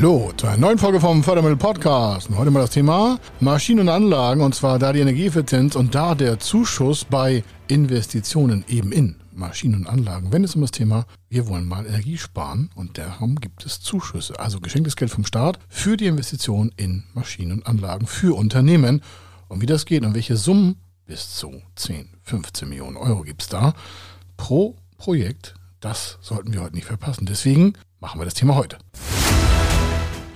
Hallo zu einer neuen Folge vom Fördermittel Podcast. Und heute mal das Thema Maschinen und Anlagen und zwar da die Energieeffizienz und da der Zuschuss bei Investitionen eben in Maschinen und Anlagen. Wenn es um das Thema, wir wollen mal Energie sparen und darum gibt es Zuschüsse, also geschenktes Geld vom Staat für die Investition in Maschinen und Anlagen für Unternehmen. Und wie das geht und welche Summen bis zu 10, 15 Millionen Euro gibt es da pro Projekt, das sollten wir heute nicht verpassen. Deswegen machen wir das Thema heute.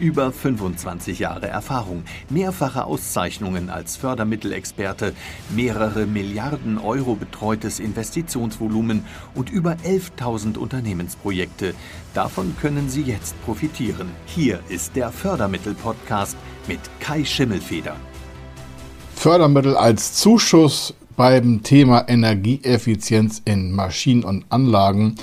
Über 25 Jahre Erfahrung, mehrfache Auszeichnungen als Fördermittelexperte, mehrere Milliarden Euro betreutes Investitionsvolumen und über 11.000 Unternehmensprojekte. Davon können Sie jetzt profitieren. Hier ist der Fördermittel-Podcast mit Kai Schimmelfeder. Fördermittel als Zuschuss beim Thema Energieeffizienz in Maschinen und Anlagen.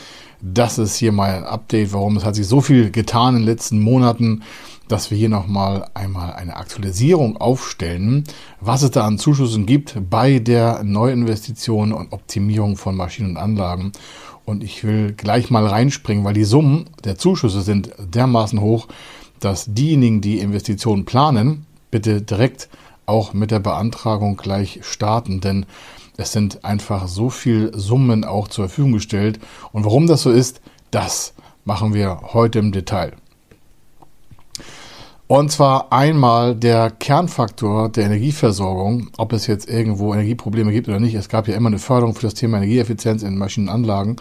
Das ist hier mal ein Update, warum es hat sich so viel getan in den letzten Monaten, dass wir hier nochmal einmal eine Aktualisierung aufstellen, was es da an Zuschüssen gibt bei der Neuinvestition und Optimierung von Maschinen und Anlagen. Und ich will gleich mal reinspringen, weil die Summen der Zuschüsse sind dermaßen hoch, dass diejenigen, die Investitionen planen, bitte direkt auch mit der Beantragung gleich starten, denn es sind einfach so viel Summen auch zur Verfügung gestellt. Und warum das so ist, das machen wir heute im Detail. Und zwar einmal der Kernfaktor der Energieversorgung, ob es jetzt irgendwo Energieprobleme gibt oder nicht. Es gab ja immer eine Förderung für das Thema Energieeffizienz in Maschinenanlagen.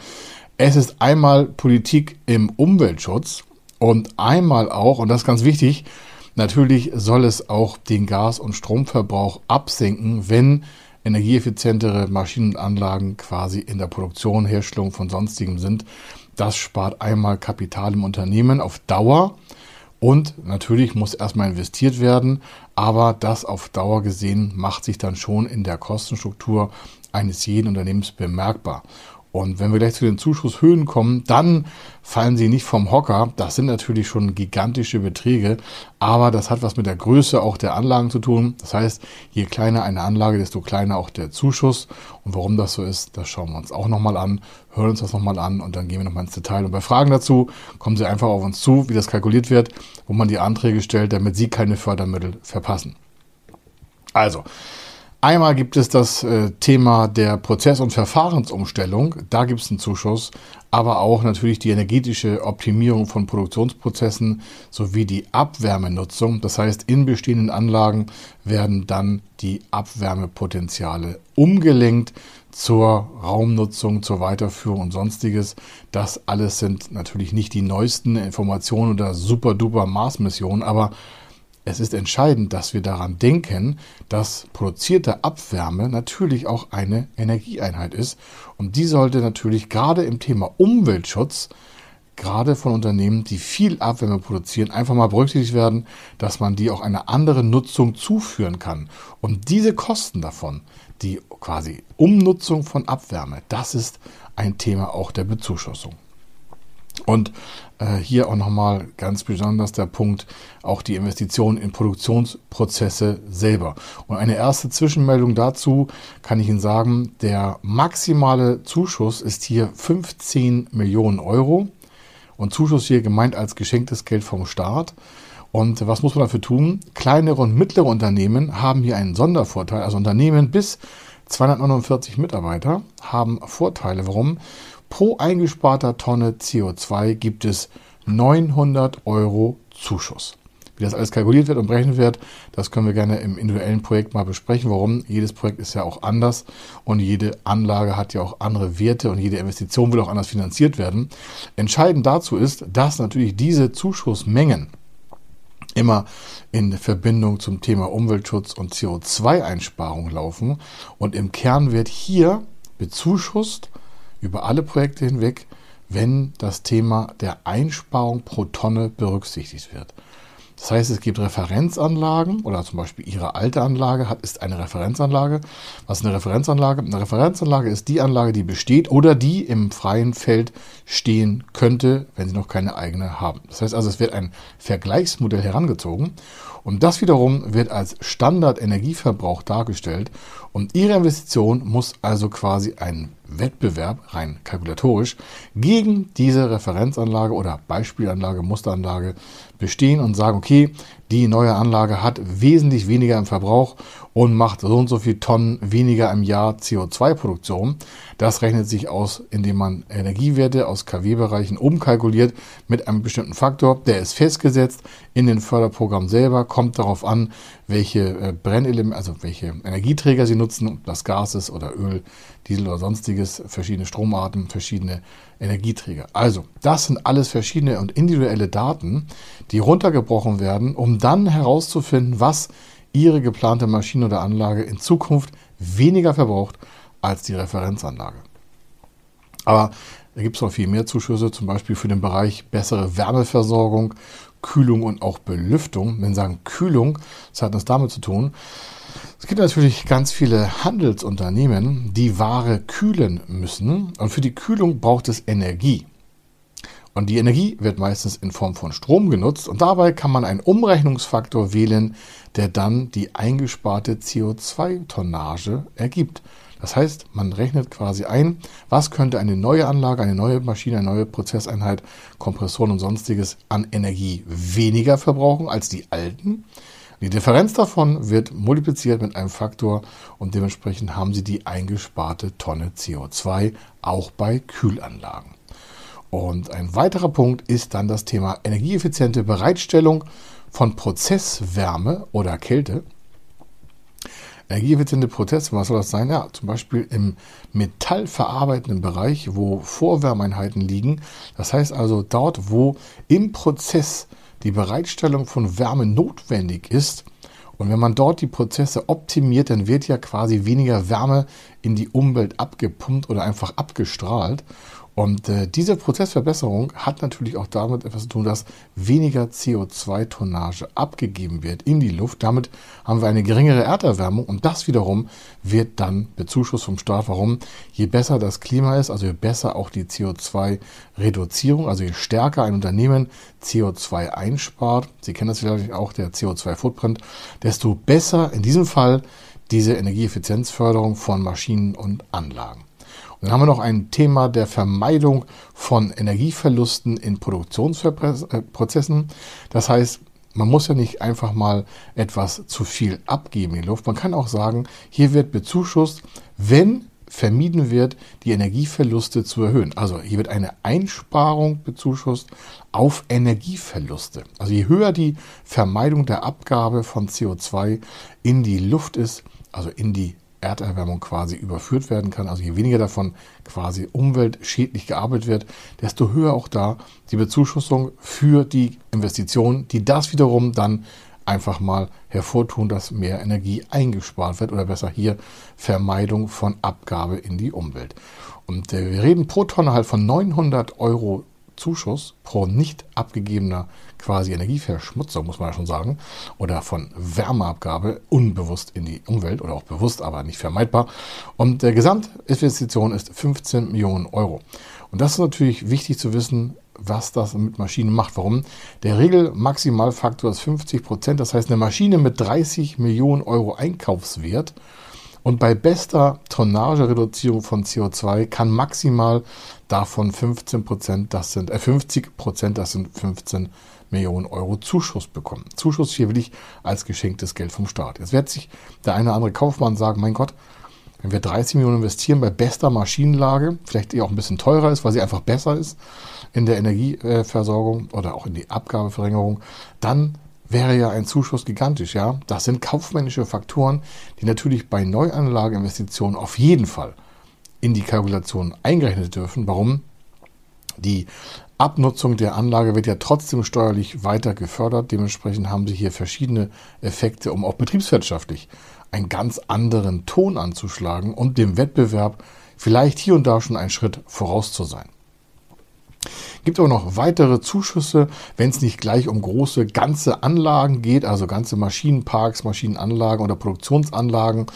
Es ist einmal Politik im Umweltschutz und einmal auch, und das ist ganz wichtig, natürlich soll es auch den Gas- und Stromverbrauch absenken, wenn energieeffizientere Maschinenanlagen quasi in der Produktion, Herstellung von sonstigem sind. Das spart einmal Kapital im Unternehmen auf Dauer und natürlich muss erstmal investiert werden, aber das auf Dauer gesehen macht sich dann schon in der Kostenstruktur eines jeden Unternehmens bemerkbar. Und wenn wir gleich zu den Zuschusshöhen kommen, dann fallen sie nicht vom Hocker. Das sind natürlich schon gigantische Beträge, aber das hat was mit der Größe auch der Anlagen zu tun. Das heißt, je kleiner eine Anlage, desto kleiner auch der Zuschuss. Und warum das so ist, das schauen wir uns auch nochmal an, hören uns das nochmal an und dann gehen wir nochmal ins Detail. Und bei Fragen dazu kommen Sie einfach auf uns zu, wie das kalkuliert wird, wo man die Anträge stellt, damit Sie keine Fördermittel verpassen. Also, Einmal gibt es das äh, Thema der Prozess- und Verfahrensumstellung. Da gibt es einen Zuschuss, aber auch natürlich die energetische Optimierung von Produktionsprozessen sowie die Abwärmenutzung. Das heißt, in bestehenden Anlagen werden dann die Abwärmepotenziale umgelenkt zur Raumnutzung, zur Weiterführung und sonstiges. Das alles sind natürlich nicht die neuesten Informationen oder super duper Mars-Missionen, aber es ist entscheidend, dass wir daran denken, dass produzierte Abwärme natürlich auch eine Energieeinheit ist. Und die sollte natürlich gerade im Thema Umweltschutz, gerade von Unternehmen, die viel Abwärme produzieren, einfach mal berücksichtigt werden, dass man die auch einer anderen Nutzung zuführen kann. Und diese Kosten davon, die quasi Umnutzung von Abwärme, das ist ein Thema auch der Bezuschussung. Und äh, hier auch nochmal ganz besonders der Punkt, auch die Investition in Produktionsprozesse selber. Und eine erste Zwischenmeldung dazu kann ich Ihnen sagen, der maximale Zuschuss ist hier 15 Millionen Euro. Und Zuschuss hier gemeint als geschenktes Geld vom Staat. Und was muss man dafür tun? Kleinere und mittlere Unternehmen haben hier einen Sondervorteil. Also Unternehmen bis 249 Mitarbeiter haben Vorteile. Warum? Pro eingesparter Tonne CO2 gibt es 900 Euro Zuschuss. Wie das alles kalkuliert wird und berechnet wird, das können wir gerne im individuellen Projekt mal besprechen. Warum? Jedes Projekt ist ja auch anders und jede Anlage hat ja auch andere Werte und jede Investition will auch anders finanziert werden. Entscheidend dazu ist, dass natürlich diese Zuschussmengen immer in Verbindung zum Thema Umweltschutz und CO2-Einsparung laufen und im Kern wird hier bezuschusst über alle Projekte hinweg, wenn das Thema der Einsparung pro Tonne berücksichtigt wird. Das heißt, es gibt Referenzanlagen oder zum Beispiel Ihre alte Anlage hat, ist eine Referenzanlage. Was ist eine Referenzanlage? Eine Referenzanlage ist die Anlage, die besteht oder die im freien Feld stehen könnte, wenn Sie noch keine eigene haben. Das heißt also, es wird ein Vergleichsmodell herangezogen und das wiederum wird als Standard-Energieverbrauch dargestellt. Und Ihre Investition muss also quasi einen Wettbewerb, rein kalkulatorisch, gegen diese Referenzanlage oder Beispielanlage, Musteranlage bestehen und sagen, okay, die neue Anlage hat wesentlich weniger im Verbrauch und macht so und so viel Tonnen weniger im Jahr CO2-Produktion. Das rechnet sich aus, indem man Energiewerte aus KW-Bereichen umkalkuliert mit einem bestimmten Faktor. Der ist festgesetzt in den Förderprogrammen selber, kommt darauf an, welche äh, Brennelemente, also welche Energieträger sie nutzen, ob das Gas ist oder Öl, Diesel oder sonstiges, verschiedene Stromarten, verschiedene Energieträger. Also, das sind alles verschiedene und individuelle Daten, die runtergebrochen werden, um dann herauszufinden, was Ihre geplante Maschine oder Anlage in Zukunft weniger verbraucht als die Referenzanlage. Aber da gibt es noch viel mehr Zuschüsse, zum Beispiel für den Bereich bessere Wärmeversorgung, Kühlung und auch Belüftung. Wenn Sie sagen Kühlung, das hat das damit zu tun. Es gibt natürlich ganz viele Handelsunternehmen, die Ware kühlen müssen. Und für die Kühlung braucht es Energie. Und die Energie wird meistens in Form von Strom genutzt und dabei kann man einen Umrechnungsfaktor wählen, der dann die eingesparte CO2-Tonnage ergibt. Das heißt, man rechnet quasi ein, was könnte eine neue Anlage, eine neue Maschine, eine neue Prozesseinheit, Kompressoren und sonstiges an Energie weniger verbrauchen als die alten. Die Differenz davon wird multipliziert mit einem Faktor und dementsprechend haben Sie die eingesparte Tonne CO2 auch bei Kühlanlagen. Und ein weiterer Punkt ist dann das Thema energieeffiziente Bereitstellung von Prozesswärme oder Kälte. Energieeffiziente Prozesse, was soll das sein? Ja, zum Beispiel im metallverarbeitenden Bereich, wo Vorwärmeinheiten liegen. Das heißt also dort, wo im Prozess die Bereitstellung von Wärme notwendig ist. Und wenn man dort die Prozesse optimiert, dann wird ja quasi weniger Wärme in die Umwelt abgepumpt oder einfach abgestrahlt. Und äh, diese Prozessverbesserung hat natürlich auch damit etwas zu tun, dass weniger CO2-Tonnage abgegeben wird in die Luft. Damit haben wir eine geringere Erderwärmung und das wiederum wird dann bezuschusst vom Staat. Warum? Je besser das Klima ist, also je besser auch die CO2-Reduzierung, also je stärker ein Unternehmen CO2 einspart, Sie kennen das vielleicht auch, der CO2-Footprint, desto besser in diesem Fall diese Energieeffizienzförderung von Maschinen und Anlagen. Dann haben wir noch ein Thema der Vermeidung von Energieverlusten in Produktionsprozessen. Das heißt, man muss ja nicht einfach mal etwas zu viel abgeben in die Luft. Man kann auch sagen, hier wird bezuschusst, wenn vermieden wird, die Energieverluste zu erhöhen. Also hier wird eine Einsparung bezuschusst auf Energieverluste. Also je höher die Vermeidung der Abgabe von CO2 in die Luft ist, also in die Erderwärmung quasi überführt werden kann. Also je weniger davon quasi umweltschädlich gearbeitet wird, desto höher auch da die Bezuschussung für die Investitionen, die das wiederum dann einfach mal hervortun, dass mehr Energie eingespart wird oder besser hier Vermeidung von Abgabe in die Umwelt. Und äh, wir reden pro Tonne halt von 900 Euro Zuschuss pro nicht abgegebener quasi Energieverschmutzung, muss man ja schon sagen, oder von Wärmeabgabe unbewusst in die Umwelt oder auch bewusst, aber nicht vermeidbar. Und der Gesamtinvestition ist 15 Millionen Euro. Und das ist natürlich wichtig zu wissen, was das mit Maschinen macht. Warum? Der Regelmaximalfaktor ist 50 Prozent. Das heißt, eine Maschine mit 30 Millionen Euro Einkaufswert und bei bester Tonnagereduzierung von CO2 kann maximal davon 15 Prozent, das sind äh 50 Prozent, das sind 15 Millionen Euro Zuschuss bekommen. Zuschuss hier will ich als geschenktes Geld vom Staat. Jetzt wird sich der eine oder andere Kaufmann sagen, mein Gott, wenn wir 30 Millionen investieren bei bester Maschinenlage, vielleicht die auch ein bisschen teurer ist, weil sie einfach besser ist in der Energieversorgung oder auch in die Abgabeverringerung, dann wäre ja ein Zuschuss gigantisch, ja. Das sind kaufmännische Faktoren, die natürlich bei Neuanlageinvestitionen auf jeden Fall in die Kalkulation eingerechnet dürfen. Warum? Die Abnutzung der Anlage wird ja trotzdem steuerlich weiter gefördert. Dementsprechend haben Sie hier verschiedene Effekte, um auch betriebswirtschaftlich einen ganz anderen Ton anzuschlagen und dem Wettbewerb vielleicht hier und da schon einen Schritt voraus zu sein. Gibt aber noch weitere Zuschüsse, wenn es nicht gleich um große ganze Anlagen geht, also ganze Maschinenparks, Maschinenanlagen oder Produktionsanlagen,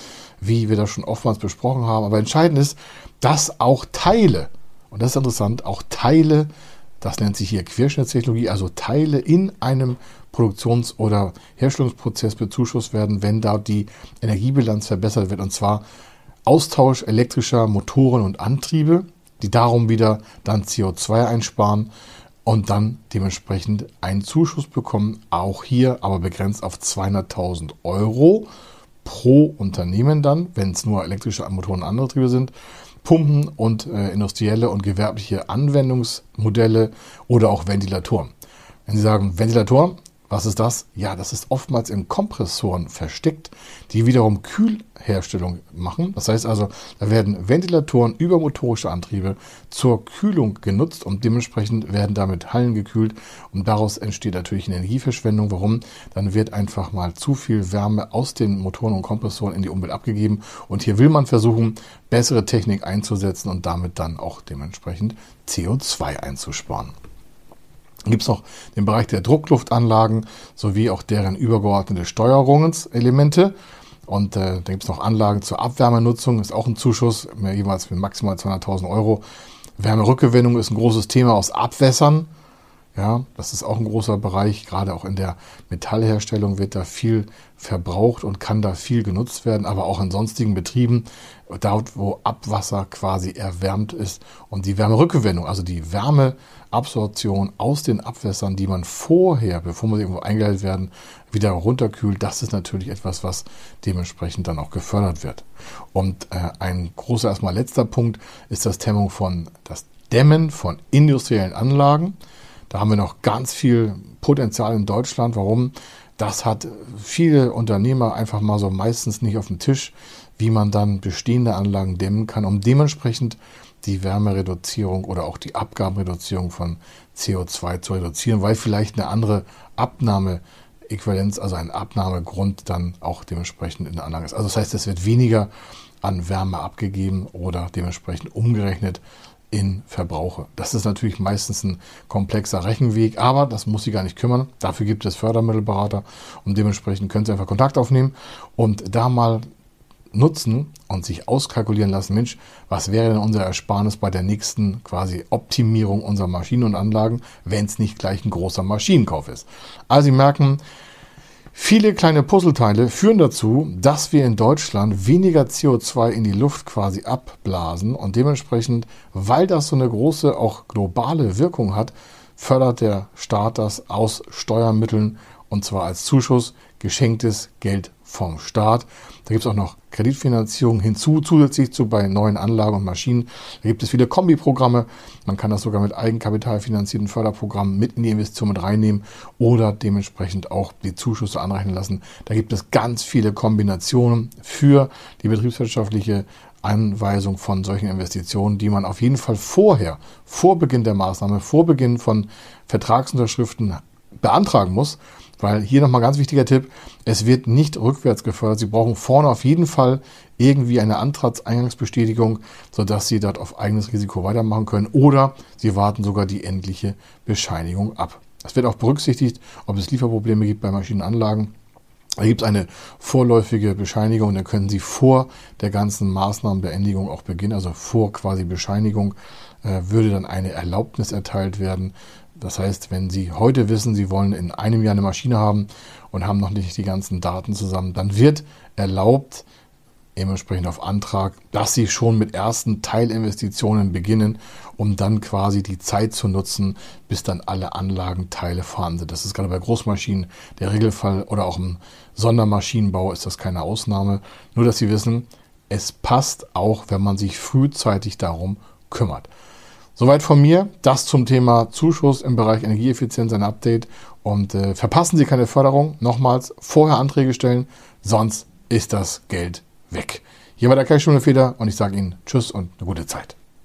wie wir das schon oftmals besprochen haben. Aber entscheidend ist, dass auch Teile, und das ist interessant, auch Teile, das nennt sich hier Querschnittstechnologie, also Teile in einem Produktions- oder Herstellungsprozess bezuschusst werden, wenn da die Energiebilanz verbessert wird. Und zwar Austausch elektrischer Motoren und Antriebe, die darum wieder dann CO2 einsparen und dann dementsprechend einen Zuschuss bekommen. Auch hier aber begrenzt auf 200.000 Euro pro Unternehmen dann, wenn es nur elektrische Motoren und Antriebe sind. Pumpen und äh, industrielle und gewerbliche Anwendungsmodelle oder auch Ventilatoren. Wenn Sie sagen Ventilator, was ist das? Ja, das ist oftmals in Kompressoren versteckt, die wiederum Kühlherstellung machen. Das heißt also, da werden Ventilatoren über motorische Antriebe zur Kühlung genutzt und dementsprechend werden damit Hallen gekühlt und daraus entsteht natürlich Energieverschwendung. Warum? Dann wird einfach mal zu viel Wärme aus den Motoren und Kompressoren in die Umwelt abgegeben und hier will man versuchen, bessere Technik einzusetzen und damit dann auch dementsprechend CO2 einzusparen. Gibt es noch den Bereich der Druckluftanlagen sowie auch deren übergeordnete Steuerungselemente. Und äh, da gibt es noch Anlagen zur Abwärmenutzung, ist auch ein Zuschuss, jeweils mit maximal 200.000 Euro. Wärmerückgewinnung ist ein großes Thema aus Abwässern. Ja, das ist auch ein großer Bereich. Gerade auch in der Metallherstellung wird da viel verbraucht und kann da viel genutzt werden, aber auch in sonstigen Betrieben, dort wo Abwasser quasi erwärmt ist und die Wärmerückgewinnung, also die Wärmeabsorption aus den Abwässern, die man vorher, bevor man irgendwo eingeleitet werden, wieder runterkühlt, das ist natürlich etwas, was dementsprechend dann auch gefördert wird. Und äh, ein großer erstmal letzter Punkt ist das Dämmung von das Dämmen von industriellen Anlagen. Da haben wir noch ganz viel Potenzial in Deutschland. Warum? Das hat viele Unternehmer einfach mal so meistens nicht auf dem Tisch, wie man dann bestehende Anlagen dämmen kann, um dementsprechend die Wärmereduzierung oder auch die Abgabenreduzierung von CO2 zu reduzieren, weil vielleicht eine andere Abnahmeäquivalenz, also ein Abnahmegrund dann auch dementsprechend in der Anlage ist. Also das heißt, es wird weniger an Wärme abgegeben oder dementsprechend umgerechnet in Verbrauche. Das ist natürlich meistens ein komplexer Rechenweg, aber das muss Sie gar nicht kümmern. Dafür gibt es Fördermittelberater und dementsprechend können Sie einfach Kontakt aufnehmen und da mal nutzen und sich auskalkulieren lassen, Mensch, was wäre denn unser Ersparnis bei der nächsten quasi Optimierung unserer Maschinen und Anlagen, wenn es nicht gleich ein großer Maschinenkauf ist. Also Sie merken, Viele kleine Puzzleteile führen dazu, dass wir in Deutschland weniger CO2 in die Luft quasi abblasen und dementsprechend, weil das so eine große auch globale Wirkung hat, fördert der Staat das aus Steuermitteln und zwar als Zuschuss geschenktes Geld vom Staat. Da gibt es auch noch Kreditfinanzierung hinzu, zusätzlich zu bei neuen Anlagen und Maschinen. Da gibt es viele Kombiprogramme. Man kann das sogar mit Eigenkapital finanzierten Förderprogrammen mit in die Investition mit reinnehmen oder dementsprechend auch die Zuschüsse anrechnen lassen. Da gibt es ganz viele Kombinationen für die betriebswirtschaftliche Anweisung von solchen Investitionen, die man auf jeden Fall vorher, vor Beginn der Maßnahme, vor Beginn von Vertragsunterschriften beantragen muss weil hier nochmal ganz wichtiger Tipp, es wird nicht rückwärts gefördert. Sie brauchen vorne auf jeden Fall irgendwie eine Antragseingangsbestätigung, sodass Sie dort auf eigenes Risiko weitermachen können oder Sie warten sogar die endliche Bescheinigung ab. Es wird auch berücksichtigt, ob es Lieferprobleme gibt bei Maschinenanlagen. Da gibt es eine vorläufige Bescheinigung dann können Sie vor der ganzen Maßnahmenbeendigung auch beginnen, also vor quasi Bescheinigung äh, würde dann eine Erlaubnis erteilt werden, das heißt, wenn Sie heute wissen, Sie wollen in einem Jahr eine Maschine haben und haben noch nicht die ganzen Daten zusammen, dann wird erlaubt, dementsprechend auf Antrag, dass Sie schon mit ersten Teilinvestitionen beginnen, um dann quasi die Zeit zu nutzen, bis dann alle Anlagenteile vorhanden sind. Das ist gerade bei Großmaschinen der Regelfall oder auch im Sondermaschinenbau ist das keine Ausnahme. Nur, dass Sie wissen, es passt auch, wenn man sich frühzeitig darum kümmert. Soweit von mir. Das zum Thema Zuschuss im Bereich Energieeffizienz, ein Update. Und äh, verpassen Sie keine Förderung. Nochmals vorher Anträge stellen, sonst ist das Geld weg. Hier war der Kai Feder und ich sage Ihnen Tschüss und eine gute Zeit.